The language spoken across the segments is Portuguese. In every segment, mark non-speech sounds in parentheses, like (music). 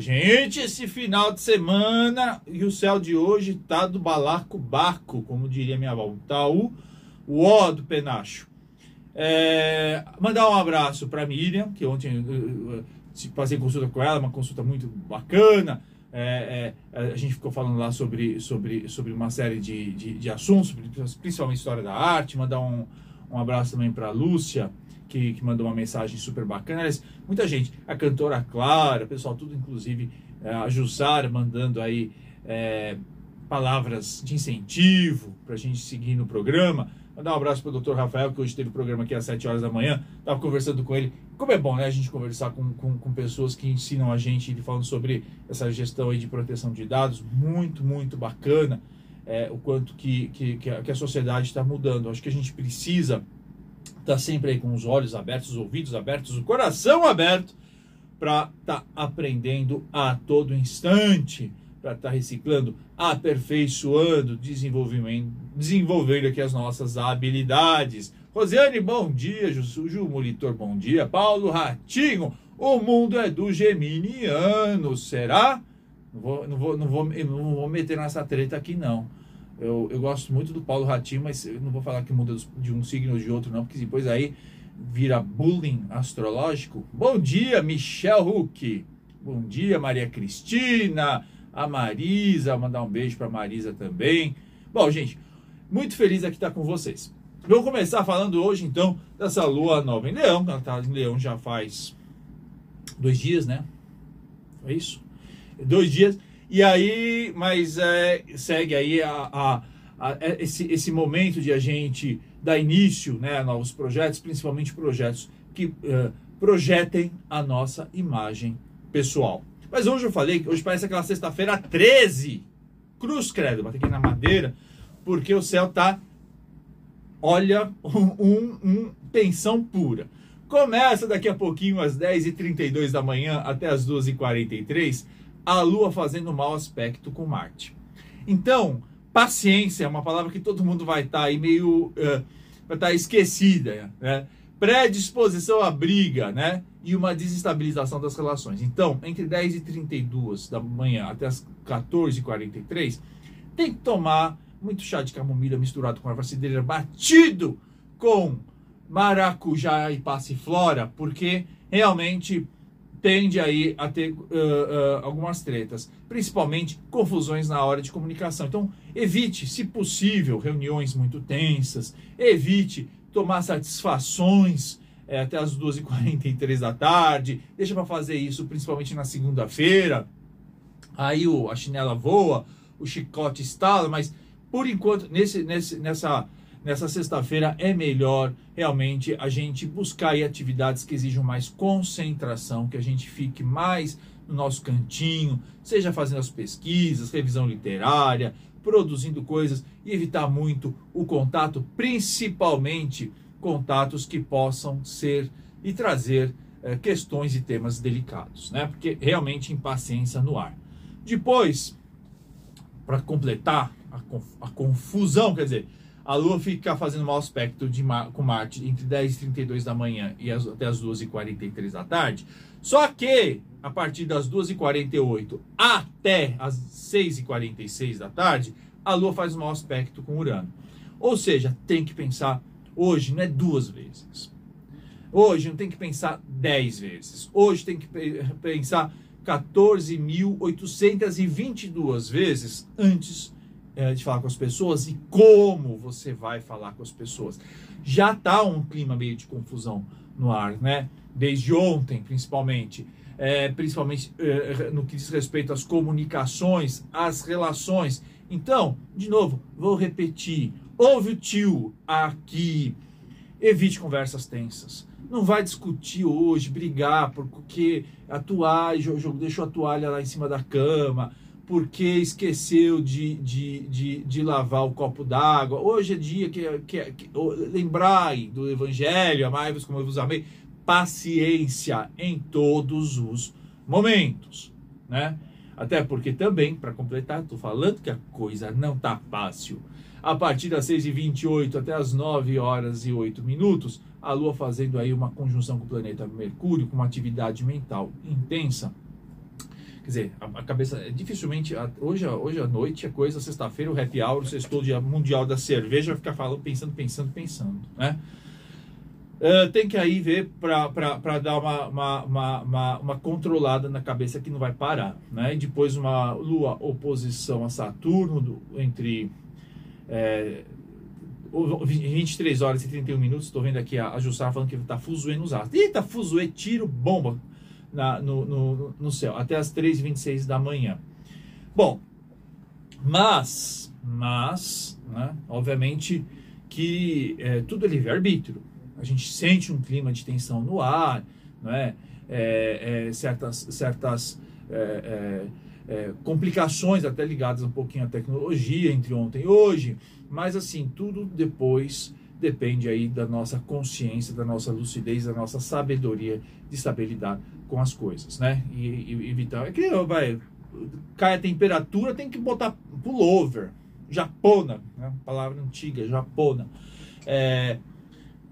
Gente, esse final de semana e o céu de hoje tá do balaco barco, como diria minha avó. Tá o, o ó do penacho. É, mandar um abraço para Miriam, que ontem eu, passei consulta com ela, uma consulta muito bacana. É, é, a gente ficou falando lá sobre, sobre, sobre uma série de, de, de assuntos, principalmente história da arte. Mandar um, um abraço também para Lúcia, que, que, mandou uma mensagem super bacana. Aliás, muita gente, a cantora Clara, pessoal, tudo inclusive é, a Jussara mandando aí é, palavras de incentivo para a gente seguir no programa. Mandar um abraço para o Dr. Rafael, que hoje teve o programa aqui às 7 horas da manhã. Estava conversando com ele. Como é bom, né? A gente conversar com, com, com pessoas que ensinam a gente, falando sobre essa gestão aí de proteção de dados. Muito, muito bacana. É, o quanto que, que, que a, que a sociedade está mudando. Acho que a gente precisa tá sempre aí com os olhos abertos, os ouvidos abertos, o coração aberto para estar tá aprendendo a todo instante, para estar tá reciclando, aperfeiçoando, desenvolvimento, desenvolvendo aqui as nossas habilidades. Rosiane, bom dia. Ju Molitor, bom dia. Paulo Ratinho, o mundo é do geminiano, será? Não vou, não vou, não vou, não vou meter nessa treta aqui, não. Eu, eu gosto muito do Paulo Ratinho, mas eu não vou falar que muda de um signo ou de outro, não, porque depois aí vira bullying astrológico. Bom dia, Michel Huck. Bom dia, Maria Cristina. A Marisa, mandar um beijo para Marisa também. Bom, gente, muito feliz aqui estar com vocês. Vamos começar falando hoje, então, dessa lua nova em Leão. Ela está em Leão já faz dois dias, né? É isso? Dois dias. E aí, mas é, segue aí a, a, a, é, esse, esse momento de a gente dar início né, a novos projetos, principalmente projetos que uh, projetem a nossa imagem pessoal. Mas hoje eu falei que hoje parece aquela sexta-feira 13. Cruz credo, bater aqui na madeira, porque o céu tá, olha, um, um, um tensão pura. Começa daqui a pouquinho às 10h32 da manhã até às 12h43 a Lua fazendo mau aspecto com Marte. Então, paciência é uma palavra que todo mundo vai estar tá aí meio uh, vai estar tá esquecida, né? Predisposição à briga, né? E uma desestabilização das relações. Então, entre 10 e 32 da manhã até as 14 e 43 tem que tomar muito chá de camomila misturado com erva cidreira batido com maracujá e passiflora, porque realmente tende aí a ter uh, uh, algumas tretas, principalmente confusões na hora de comunicação. Então, evite, se possível, reuniões muito tensas, evite tomar satisfações é, até as 2h43 da tarde, deixa para fazer isso principalmente na segunda-feira, aí o, a chinela voa, o chicote estala, mas por enquanto, nesse, nesse, nessa nessa sexta-feira é melhor realmente a gente buscar atividades que exijam mais concentração, que a gente fique mais no nosso cantinho, seja fazendo as pesquisas, revisão literária, produzindo coisas e evitar muito o contato, principalmente contatos que possam ser e trazer é, questões e temas delicados, né? Porque realmente impaciência no ar. Depois, para completar a, conf a confusão, quer dizer, a Lua fica fazendo mau aspecto de Mar com Marte entre 10 e 32 da manhã e as, até as 2 e 43 da tarde. Só que a partir das 2 e 48 até as 6 e 46 da tarde, a Lua faz mau aspecto com Urano. Ou seja, tem que pensar hoje não é duas vezes. Hoje não tem que pensar 10 vezes. Hoje tem que pensar 14.822 vezes antes é, de falar com as pessoas e como você vai falar com as pessoas. Já está um clima meio de confusão no ar, né? Desde ontem, principalmente. É, principalmente é, no que diz respeito às comunicações, às relações. Então, de novo, vou repetir: ouve o tio aqui, evite conversas tensas. Não vai discutir hoje, brigar, porque a toalha, deixou a toalha lá em cima da cama, porque esqueceu de, de, de, de lavar o copo d'água. Hoje é dia que, que, que lembrai do Evangelho, amai-vos como eu vos amei. Paciência em todos os momentos, né? Até porque também, para completar, estou falando que a coisa não tá fácil. A partir das 6h28 até as 9 horas e 8 minutos, a Lua fazendo aí uma conjunção com o planeta Mercúrio, com uma atividade mental intensa Quer dizer, a, a cabeça, é dificilmente, a, hoje, hoje à noite é coisa, sexta-feira, o happy hour, sexto dia mundial da cerveja, ficar falando, pensando, pensando, pensando, né? Uh, tem que aí ver para dar uma, uma, uma, uma, uma controlada na cabeça que não vai parar. Né? E depois uma lua oposição a Saturno do, entre é, 23 horas e 31 minutos. Estou vendo aqui a, a Jussara falando que está fuzuê nos astros. Eita, fuzuê, tiro, bomba na, no, no, no céu, até as 3h26 da manhã. Bom, mas, mas, né, obviamente que é, tudo é livre-arbítrio a gente sente um clima de tensão no ar, não é? é, é certas certas é, é, é, complicações até ligadas um pouquinho à tecnologia entre ontem e hoje, mas assim, tudo depois depende aí da nossa consciência, da nossa lucidez, da nossa sabedoria de saber lidar com as coisas, né? E, e evitar. É que vai, cai a temperatura, tem que botar pullover, japona, né? palavra antiga, japona. É,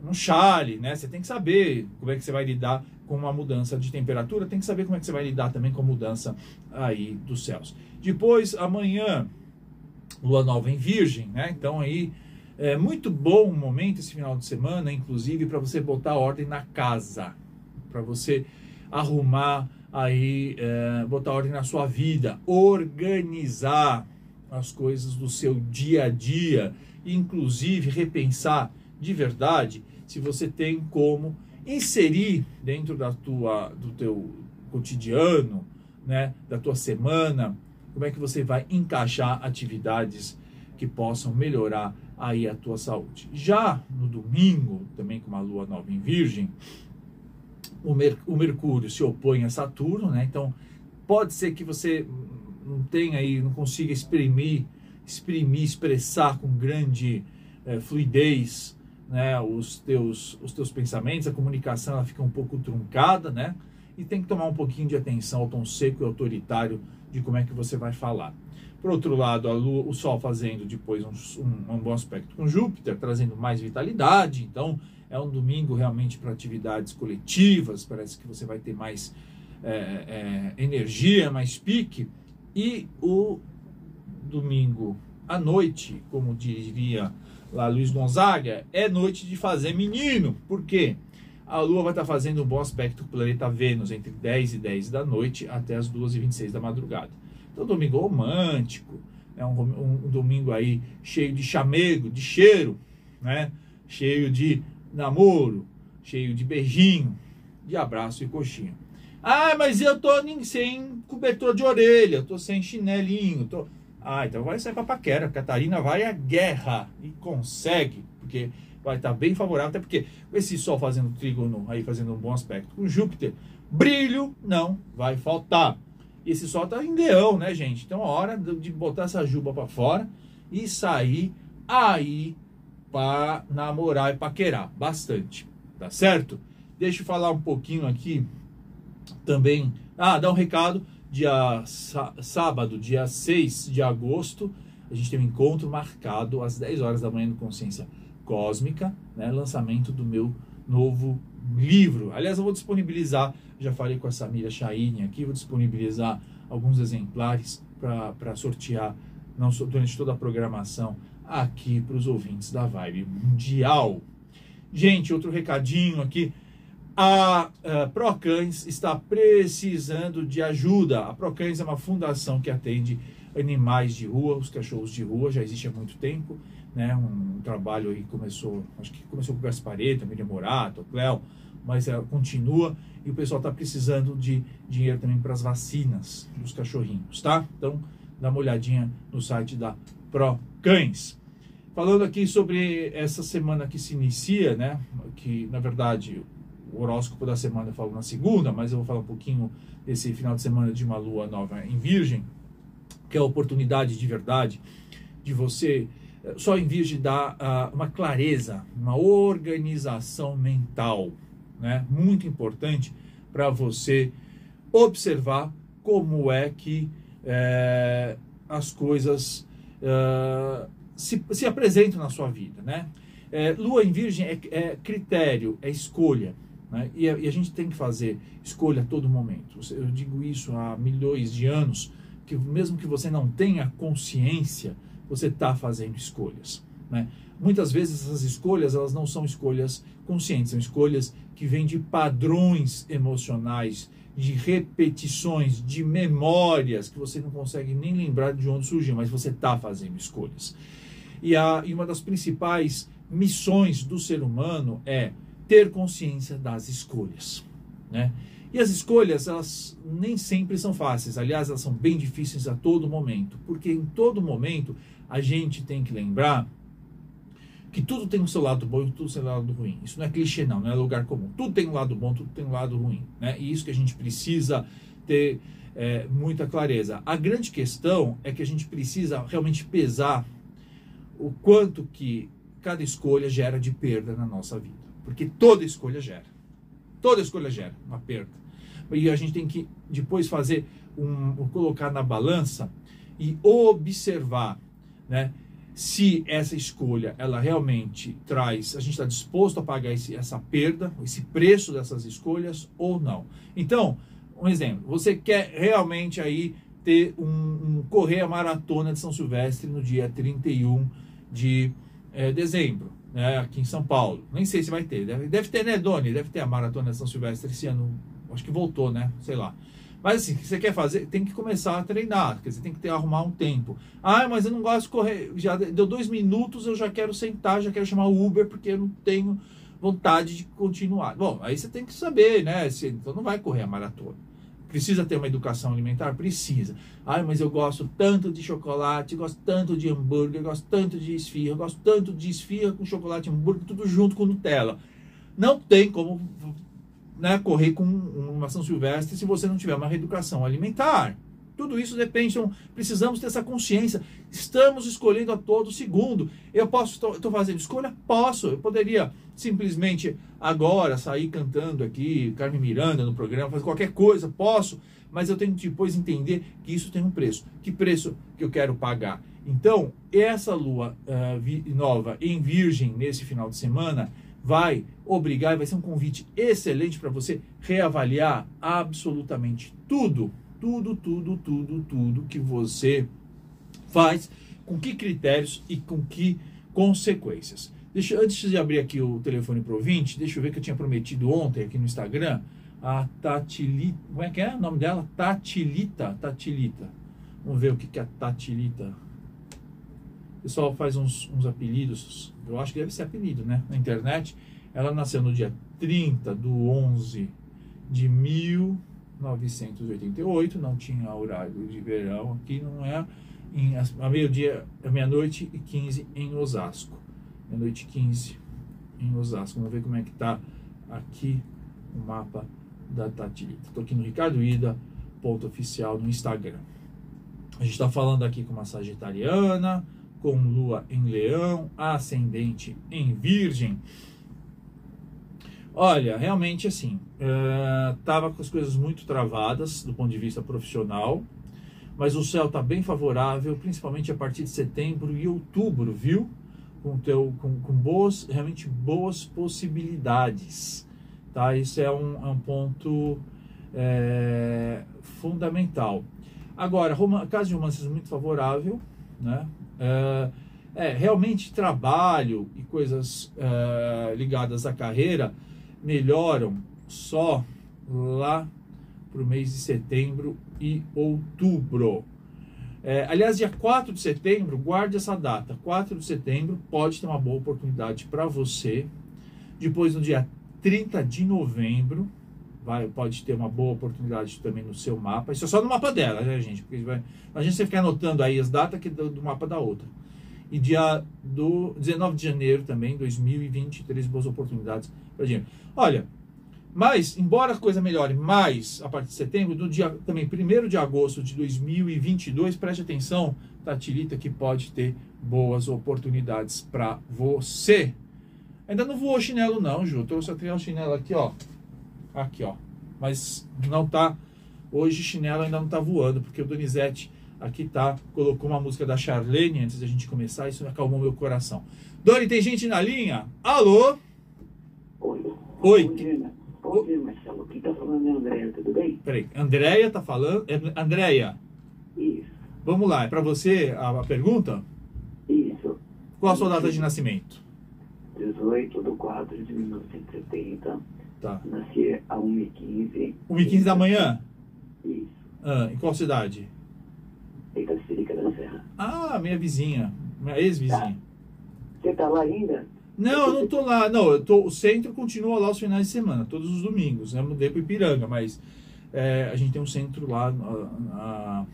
um chale, né? Você tem que saber como é que você vai lidar com uma mudança de temperatura, tem que saber como é que você vai lidar também com a mudança aí dos céus. Depois, amanhã, lua nova em Virgem, né? Então aí é muito bom momento esse final de semana, inclusive para você botar ordem na casa, para você arrumar aí, é, botar ordem na sua vida, organizar as coisas do seu dia a dia, inclusive repensar de verdade se você tem como inserir dentro da tua, do teu cotidiano, né, da tua semana, como é que você vai encaixar atividades que possam melhorar aí a tua saúde. Já no domingo, também com uma lua nova em Virgem, o, Mer o Mercúrio se opõe a Saturno, né? Então pode ser que você não tenha aí, não consiga exprimir, exprimir, expressar com grande é, fluidez né, os, teus, os teus pensamentos, a comunicação ela fica um pouco truncada, né? E tem que tomar um pouquinho de atenção ao tom seco e autoritário de como é que você vai falar. Por outro lado, Lua, o Sol fazendo depois um, um, um bom aspecto com Júpiter, trazendo mais vitalidade. Então, é um domingo realmente para atividades coletivas. Parece que você vai ter mais é, é, energia, mais pique. E o domingo à noite, como diria lá Luiz Gonzaga, é noite de fazer menino. Por quê? A Lua vai estar fazendo um bom aspecto com o planeta Vênus entre 10 e 10 da noite até as 2 e 26 da madrugada. Então, domingo romântico, é um, um, um domingo aí cheio de chamego, de cheiro, né? cheio de namoro, cheio de beijinho, de abraço e coxinha. Ah, mas eu tô sem cobertor de orelha, tô sem chinelinho, tô... Ah, então vai sair para paquera. Catarina vai à guerra e consegue, porque vai estar tá bem favorável, até porque esse Sol fazendo trígono aí, fazendo um bom aspecto com Júpiter, brilho não vai faltar. Esse Sol tá em leão, né, gente? Então é hora de botar essa juba para fora e sair aí para namorar e paquerar bastante, tá certo? Deixa eu falar um pouquinho aqui também. Ah, dá um recado dia sábado, dia 6 de agosto, a gente tem um encontro marcado às 10 horas da manhã no Consciência Cósmica, né, lançamento do meu novo livro. Aliás, eu vou disponibilizar, já falei com a Samira Chaine aqui, vou disponibilizar alguns exemplares para sortear não, durante toda a programação aqui para os ouvintes da Vibe Mundial. Gente, outro recadinho aqui. A, a Procães está precisando de ajuda. A Procães é uma fundação que atende animais de rua, os cachorros de rua, já existe há muito tempo. Né? Um, trabalho aí começou, acho que começou com o Gaspareto, Miriam Morato, Cléo, mas é, continua e o pessoal está precisando de dinheiro também para as vacinas dos cachorrinhos, tá? Então, dá uma olhadinha no site da Procães. Falando aqui sobre essa semana que se inicia, né? Que na verdade o horóscopo da semana eu falo na segunda, mas eu vou falar um pouquinho desse final de semana de uma lua nova em Virgem, que é a oportunidade de verdade de você, eh, só em Virgem, dar uh, uma clareza, uma organização mental, né? Muito importante para você observar como é que é, as coisas uh, se, se apresentam na sua vida, né? É, lua em Virgem é, é critério, é escolha Né? E, a, e, a, gente tem que fazer escolha a todo momento. Eu digo isso há milhões de anos, que mesmo que você não tenha consciência, você está fazendo escolhas. Né? Muitas vezes essas escolhas elas não são escolhas conscientes, são escolhas que vêm de padrões emocionais, de repetições, de memórias que você não consegue nem lembrar de onde surgiu, mas você está fazendo escolhas. E, a, e uma das principais missões do ser humano é ter consciência das escolhas, né? E as escolhas, elas nem sempre são fáceis. Aliás, elas são bem difíceis a todo momento, porque em todo momento a gente tem que lembrar que tudo tem o seu lado bom e tudo tem o seu lado ruim. Isso não é clichê, não, não é lugar comum. Tudo tem um lado bom, tudo tem um lado ruim. Né? E isso que a gente precisa ter é, muita clareza. A grande questão é que a gente precisa realmente pesar o quanto que cada escolha gera de perda na nossa vida. Porque toda escolha gera. Toda escolha gera uma perda. E a gente tem que depois fazer um, colocar na balança e observar, né? Se essa escolha ela realmente traz, a gente está disposto a pagar esse, essa perda, esse preço dessas escolhas ou não. Então, um exemplo, você quer realmente aí ter um, um correr a maratona de São Silvestre no dia 31 de é, dezembro, né, aqui em São Paulo. Nem sei se vai ter. Deve, deve ter, né, Doni? Deve ter a Maratona de São Silvestre esse ano. Acho que voltou, né? Sei lá. Mas assim, o que você quer fazer, tem que começar a treinar, quer dizer, tem que ter, arrumar um tempo. Ah, mas eu não gosto de correr, já deu dois minutos, eu já quero sentar, já quero chamar o Uber, porque eu não tenho vontade de continuar. Bom, aí você tem que saber, né? Você, então não vai correr a maratona. Precisa ter uma educação alimentar? Precisa. Ai, mas eu gosto tanto de chocolate, gosto tanto de hambúrguer, gosto tanto de esfirra, gosto tanto de esfirra com chocolate e hambúrguer, tudo junto com Nutella. Não tem como né, correr com uma São Silvestre se você não tiver uma reeducação alimentar. Tudo isso depende, então precisamos ter essa consciência. Estamos escolhendo a todo segundo. Eu posso, estou fazendo escolha? Posso. Eu poderia simplesmente agora sair cantando aqui, Carmen Miranda no programa, fazer qualquer coisa, posso. Mas eu tenho que depois entender que isso tem um preço. Que preço que eu quero pagar? Então, essa lua uh, nova em Virgem nesse final de semana vai obrigar e vai ser um convite excelente para você reavaliar absolutamente tudo tudo, tudo, tudo, tudo que você faz, com que critérios e com que consequências. Deixa, antes de abrir aqui o telefone para o ouvinte, deixa eu ver que eu tinha prometido ontem aqui no Instagram, a Tatilita, como é que é o nome dela? Tatilita, Tatilita. Vamos ver o que, que é a Tatilita. O pessoal faz uns, uns apelidos, eu acho que deve ser apelido, né? Na internet. Ela nasceu no dia 30 do 11 de mil 1988, não tinha horário de verão aqui, não é em, a meio-dia, meia-noite e 15 em Osasco. Meia-noite e 15 em Osasco. Vamos ver como é que tá aqui o mapa da Tatilita. Estou aqui no Ricardo Ida, ponto oficial no Instagram. A gente está falando aqui com uma sagitariana, com lua em leão, ascendente em virgem. Olha, realmente assim, estava é, com as coisas muito travadas do ponto de vista profissional, mas o céu está bem favorável, principalmente a partir de setembro e outubro, viu? Com, teu, com, com boas, realmente boas possibilidades, tá? Isso é um, é um ponto é, fundamental. Agora, caso de romances muito favorável, né? É, é, realmente trabalho e coisas é, ligadas à carreira melhoram só lá para o mês de setembro e outubro. É, aliás, dia 4 de setembro, guarde essa data. 4 de setembro pode ter uma boa oportunidade para você. Depois, no dia 30 de novembro, vai, pode ter uma boa oportunidade também no seu mapa. Isso é só no mapa dela, né, gente? Porque vai, a gente ficar anotando aí as datas que do, do mapa da outra. E dia do 19 de janeiro também, 2023, boas oportunidades para dinheiro. Olha, mas, embora a coisa melhore mais a partir de setembro, do dia também 1 de agosto de 2022, preste atenção, Tatilita, que pode ter boas oportunidades para você. Ainda não voou chinelo não, Ju. Trouxe até o chinelo aqui, ó. Aqui, ó. Mas não tá... Hoje chinelo ainda não tá voando, porque o Donizete Aqui tá, colocou uma música da Charlene antes da gente começar, isso acalmou meu coração. Doni, tem gente na linha? Alô? Oi. Oi. Bom dia, Marcelo. Quem tá falando é a Andréia, tudo bem? Peraí, Andréia tá falando. É, Andréia, Isso, vamos lá, é para você a, a pergunta? isso. Qual a sua data de nascimento? 18 de 4 de 1970. Tá. Nasci a 1h15. 1h15 da manhã? Isso. Ah, em qual cidade? Itacirica da Serra. Ah, minha vizinha, minha ex-vizinha. Você tá lá ainda? Não, eu não tô lá. Não, eu tô, o centro continua lá os finais de semana, todos os domingos. Né? Eu mudei para Ipiranga, mas é, a gente tem um centro lá, na- na-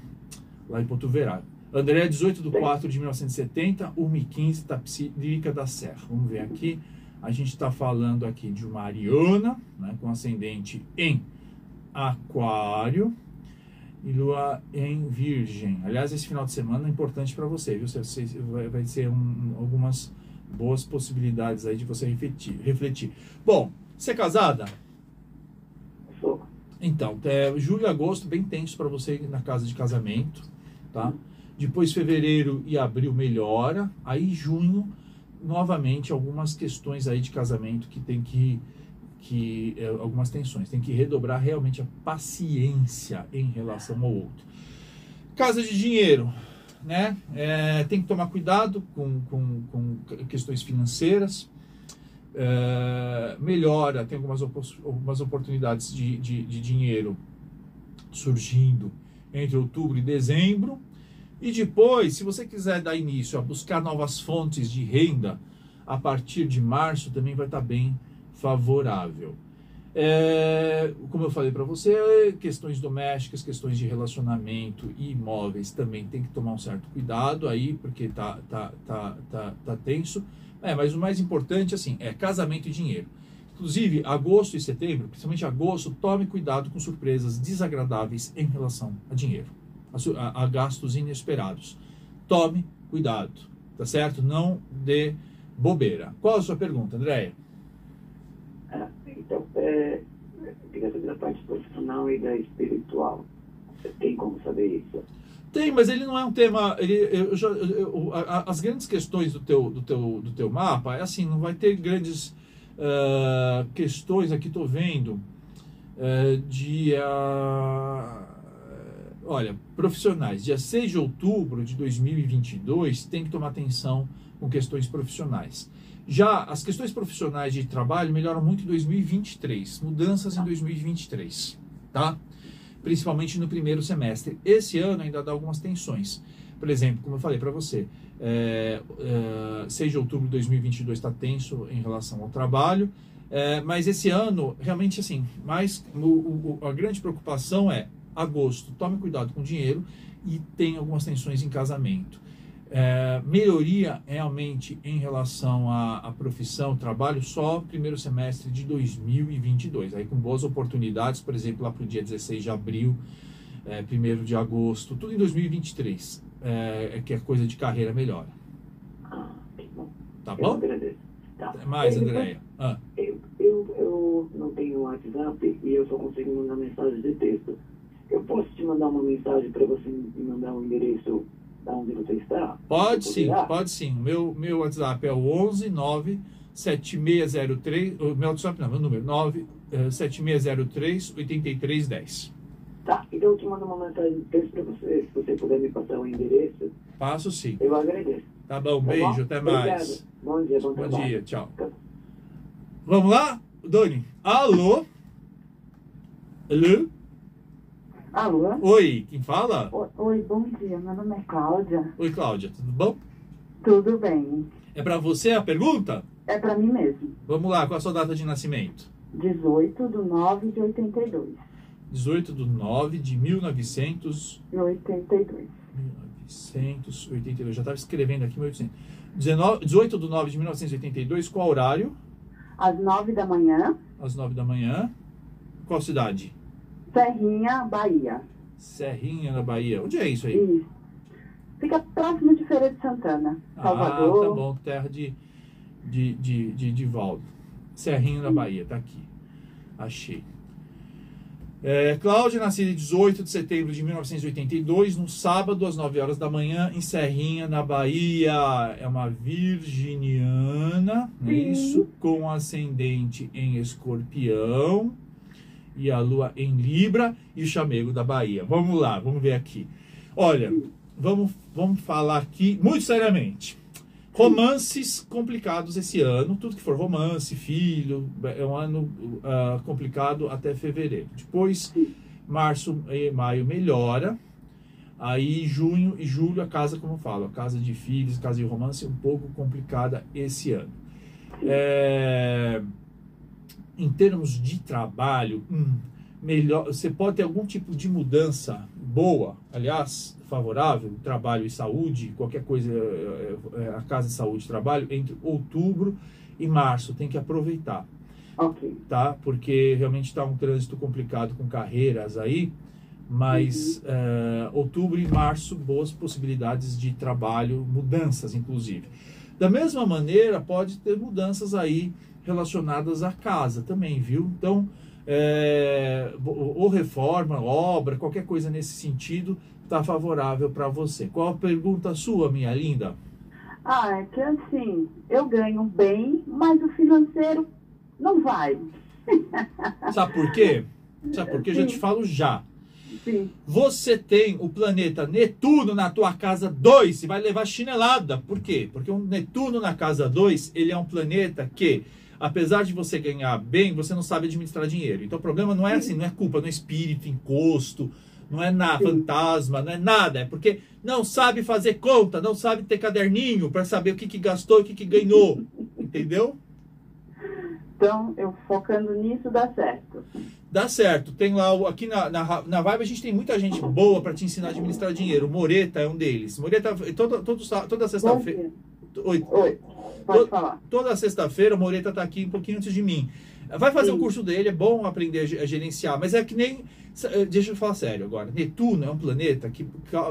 lá em Porto Verado. André, 18 de 4 de 1970, 1h15, Tapsirica da Serra. Vamos ver aqui. A gente está falando aqui de uma Ariana, né, com ascendente em Aquário e Lua em Virgem. Aliás, esse final de semana é importante para você, viu? Você, vai, vai ser um- algumas boas possibilidades aí de você refletir. refletir. Bom, você é casada? Sou. Então, é, julho e agosto bem tenso para você na casa de casamento, tá? Depois fevereiro e abril melhora, aí junho novamente algumas questões aí de casamento que tem que que é, algumas tensões, tem que redobrar realmente a paciência em relação ao outro. Casa de dinheiro, né? É, tem que tomar cuidado com, com, com questões financeiras. É, melhora, tem algumas, algumas oportunidades de, de, de dinheiro surgindo entre outubro e dezembro. E depois, se você quiser dar início a buscar novas fontes de renda, a partir de março também vai estar bem favorável. É, como eu falei para você, questões domésticas, questões de relacionamento e imóveis também tem que tomar um certo cuidado aí, porque tá, tá, tá, tá, tá tenso. É, mas o mais importante, assim, é casamento e dinheiro. Inclusive, agosto e setembro, principalmente agosto, tome cuidado com surpresas desagradáveis em relação a dinheiro, a, a- gastos inesperados. Tome cuidado, tá certo? Não dê bobeira. Qual a sua pergunta, Andréia? Ah, então, é, eu queria saber da parte profissional e da espiritual. Você tem como saber isso? Tem, mas ele não é um tema. Ele, eu eu- eu- as grandes questões do teu, do, teu, do teu mapa é assim, não vai ter grandes ah, questões aqui, estou vendo, ah, de. ah, olha, profissionais. Dia 6 de outubro de 2022, tem que tomar atenção com questões profissionais. Já as questões profissionais de trabalho melhoram muito em 2023, mudanças em 2023, tá? principalmente no primeiro semestre. Esse ano ainda dá algumas tensões. Por exemplo, como eu falei para você, é, é, 6 de outubro de 2022 está tenso em relação ao trabalho, é, mas esse ano, realmente, assim, mais, o- o- a grande preocupação é agosto, tome cuidado com o dinheiro e tem algumas tensões em casamento. É, melhoria realmente em relação à, à profissão, trabalho, só primeiro semestre de 2022. Aí com boas oportunidades, por exemplo, lá para o dia 16 de abril, é, 1 de agosto, tudo em 2023, é, é que a coisa de carreira melhora. Ah, que bom. Tá bom? agradeço. Tá. Até mais, depois, Andréia. Ah, Eu, eu, eu não tenho WhatsApp e eu só consigo mandar mensagem de texto. Eu posso te mandar uma mensagem para você me mandar um endereço da onde você está? pode sim, pode sim. Meu, meu WhatsApp é o 11 9 7603, o meu WhatsApp não, meu número, 9 eh, 7603 8310. Tá, então eu te mando uma mensagem para você. Se você puder me passar o endereço, Passo sim. eu agradeço. Tá bom, Tá beijo, bom? até Obrigado. mais. Bom dia, bom, Bom trabalho. dia, tchau. Vamos lá, Doni? Alô? Alô? Alô? Oi, quem fala? Oi, bom dia. Meu nome é Cláudia. Oi, Cláudia, tudo bom? Tudo bem? É pra você a pergunta? É pra mim mesmo. Vamos lá, qual a sua data de nascimento? 18 de 9 de 82. 18 de 9 de 1900, De 82. 1982. Já estava escrevendo aqui 1800. 19, 18 de 9 de 1982, qual horário? Às 9 da manhã, Às 9 da manhã. Qual cidade? Serrinha, Bahia. Serrinha, na Bahia. Onde é isso aí? Isso. Fica próximo de Feira de Santana. Ah, Salvador. tá bom, terra de, de, de, de, de Valdo. Serrinho na Bahia, tá aqui. Achei. É, Cláudia, nascida em 18 de setembro de 1982, no sábado, às 9 horas da manhã, em Serrinha, na Bahia. É uma virginiana, é Sim. isso? Com ascendente em escorpião. E a lua em Libra e o chamego da Bahia. Vamos lá, vamos ver aqui. Olha, vamos, vamos falar aqui muito seriamente. Romances complicados esse ano, tudo que for romance, filho, é um ano uh, complicado até fevereiro. Depois, março e maio melhora. Aí, junho e julho, a casa, como eu falo, a casa de filhos, casa de romance, um pouco complicada esse ano. É, em termos de trabalho, hum, melhor, você pode ter algum tipo de mudança boa, aliás, favorável, trabalho e saúde, qualquer coisa, é, é, a casa de saúde e trabalho, entre outubro e março, tem que aproveitar. Ok. Tá? Porque realmente está um trânsito complicado com carreiras aí, mas uhum. é, outubro e março, boas possibilidades de trabalho, mudanças inclusive. Da mesma maneira, pode ter mudanças aí relacionadas à casa também, viu? Então, é, ou reforma, obra, qualquer coisa nesse sentido, está favorável para você. Qual a pergunta sua, minha linda? Ah, é que assim, eu ganho bem, mas o financeiro não vai. (laughs) Sabe por quê? Sabe por quê? Eu já te falo já. Sim. Você tem o planeta Netuno na tua casa 2 e vai levar chinelada. Por quê? Porque o Netuno na casa 2, ele é um planeta que, apesar de você ganhar bem, você não sabe administrar dinheiro. Então o problema não é assim, não é culpa, não é espírito, encosto, não é nada, fantasma, não é nada. É porque não sabe fazer conta, não sabe ter caderninho para saber o que, que gastou e o que, que ganhou. Entendeu? Então, eu focando nisso dá certo. Dá certo. Tem lá, aqui na, na, na Vibe a gente tem muita gente boa para te ensinar a administrar dinheiro. O Moreta é um deles. Moreta, toda, toda, toda sexta-feira. Oi. Oi. Pode falar. Toda sexta-feira o Moreta tá aqui um pouquinho antes de mim. Vai fazer Sim. o curso dele, é bom aprender a gerenciar, mas é que nem. Eh, deixa eu falar sério agora. Netuno é um planeta que,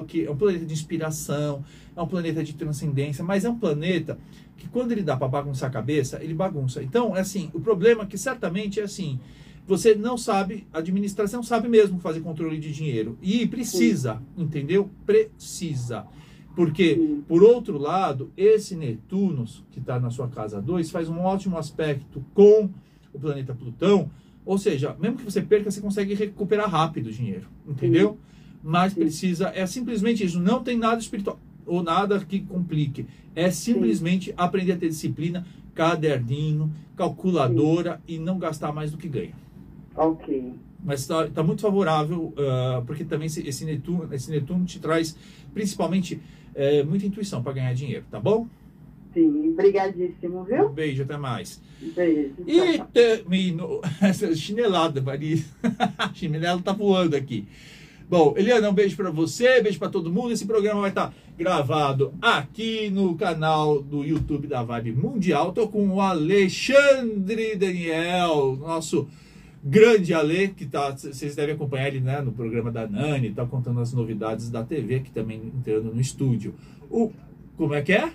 que é um planeta de inspiração, é um planeta de transcendência, mas é um planeta que quando ele dá para bagunçar a cabeça, ele bagunça. Então, é assim, o problema é que certamente é assim, você não sabe, a administração sabe mesmo fazer controle de dinheiro. E precisa, Sim. entendeu? Precisa. Porque, Sim. por outro lado, esse Netuno, que está na sua casa 2, faz um ótimo aspecto com o planeta Plutão. Ou seja, mesmo que você perca, você consegue recuperar rápido o dinheiro, entendeu? Sim. Mas precisa, é simplesmente isso, não tem nada espiritual ou nada que complique. É simplesmente Sim. aprender a ter disciplina, caderninho, calculadora Sim. e não gastar mais do que ganha. Ok. Mas está tá muito favorável, uh, porque também esse, esse, Netuno, esse Netuno te traz principalmente uh, muita intuição para ganhar dinheiro, tá bom? Sim, obrigadíssimo, viu? Um beijo, até mais. Beijo. E termino (laughs) essa chinelada, Maria. (laughs) a chinela tá voando aqui. Bom, Eliana, um beijo para você, beijo para todo mundo. Esse programa vai estar tá gravado aqui no canal do YouTube da Vibe Mundial. Tô com o Alexandre Daniel, nosso grande Ale, que tá, vocês devem acompanhar ele né, no programa da Nani, tá contando as novidades da TV, que também entrando no estúdio. O, como é que é?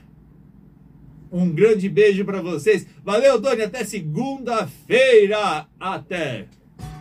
Um grande beijo para vocês. Valeu, Tony, até segunda-feira. Até.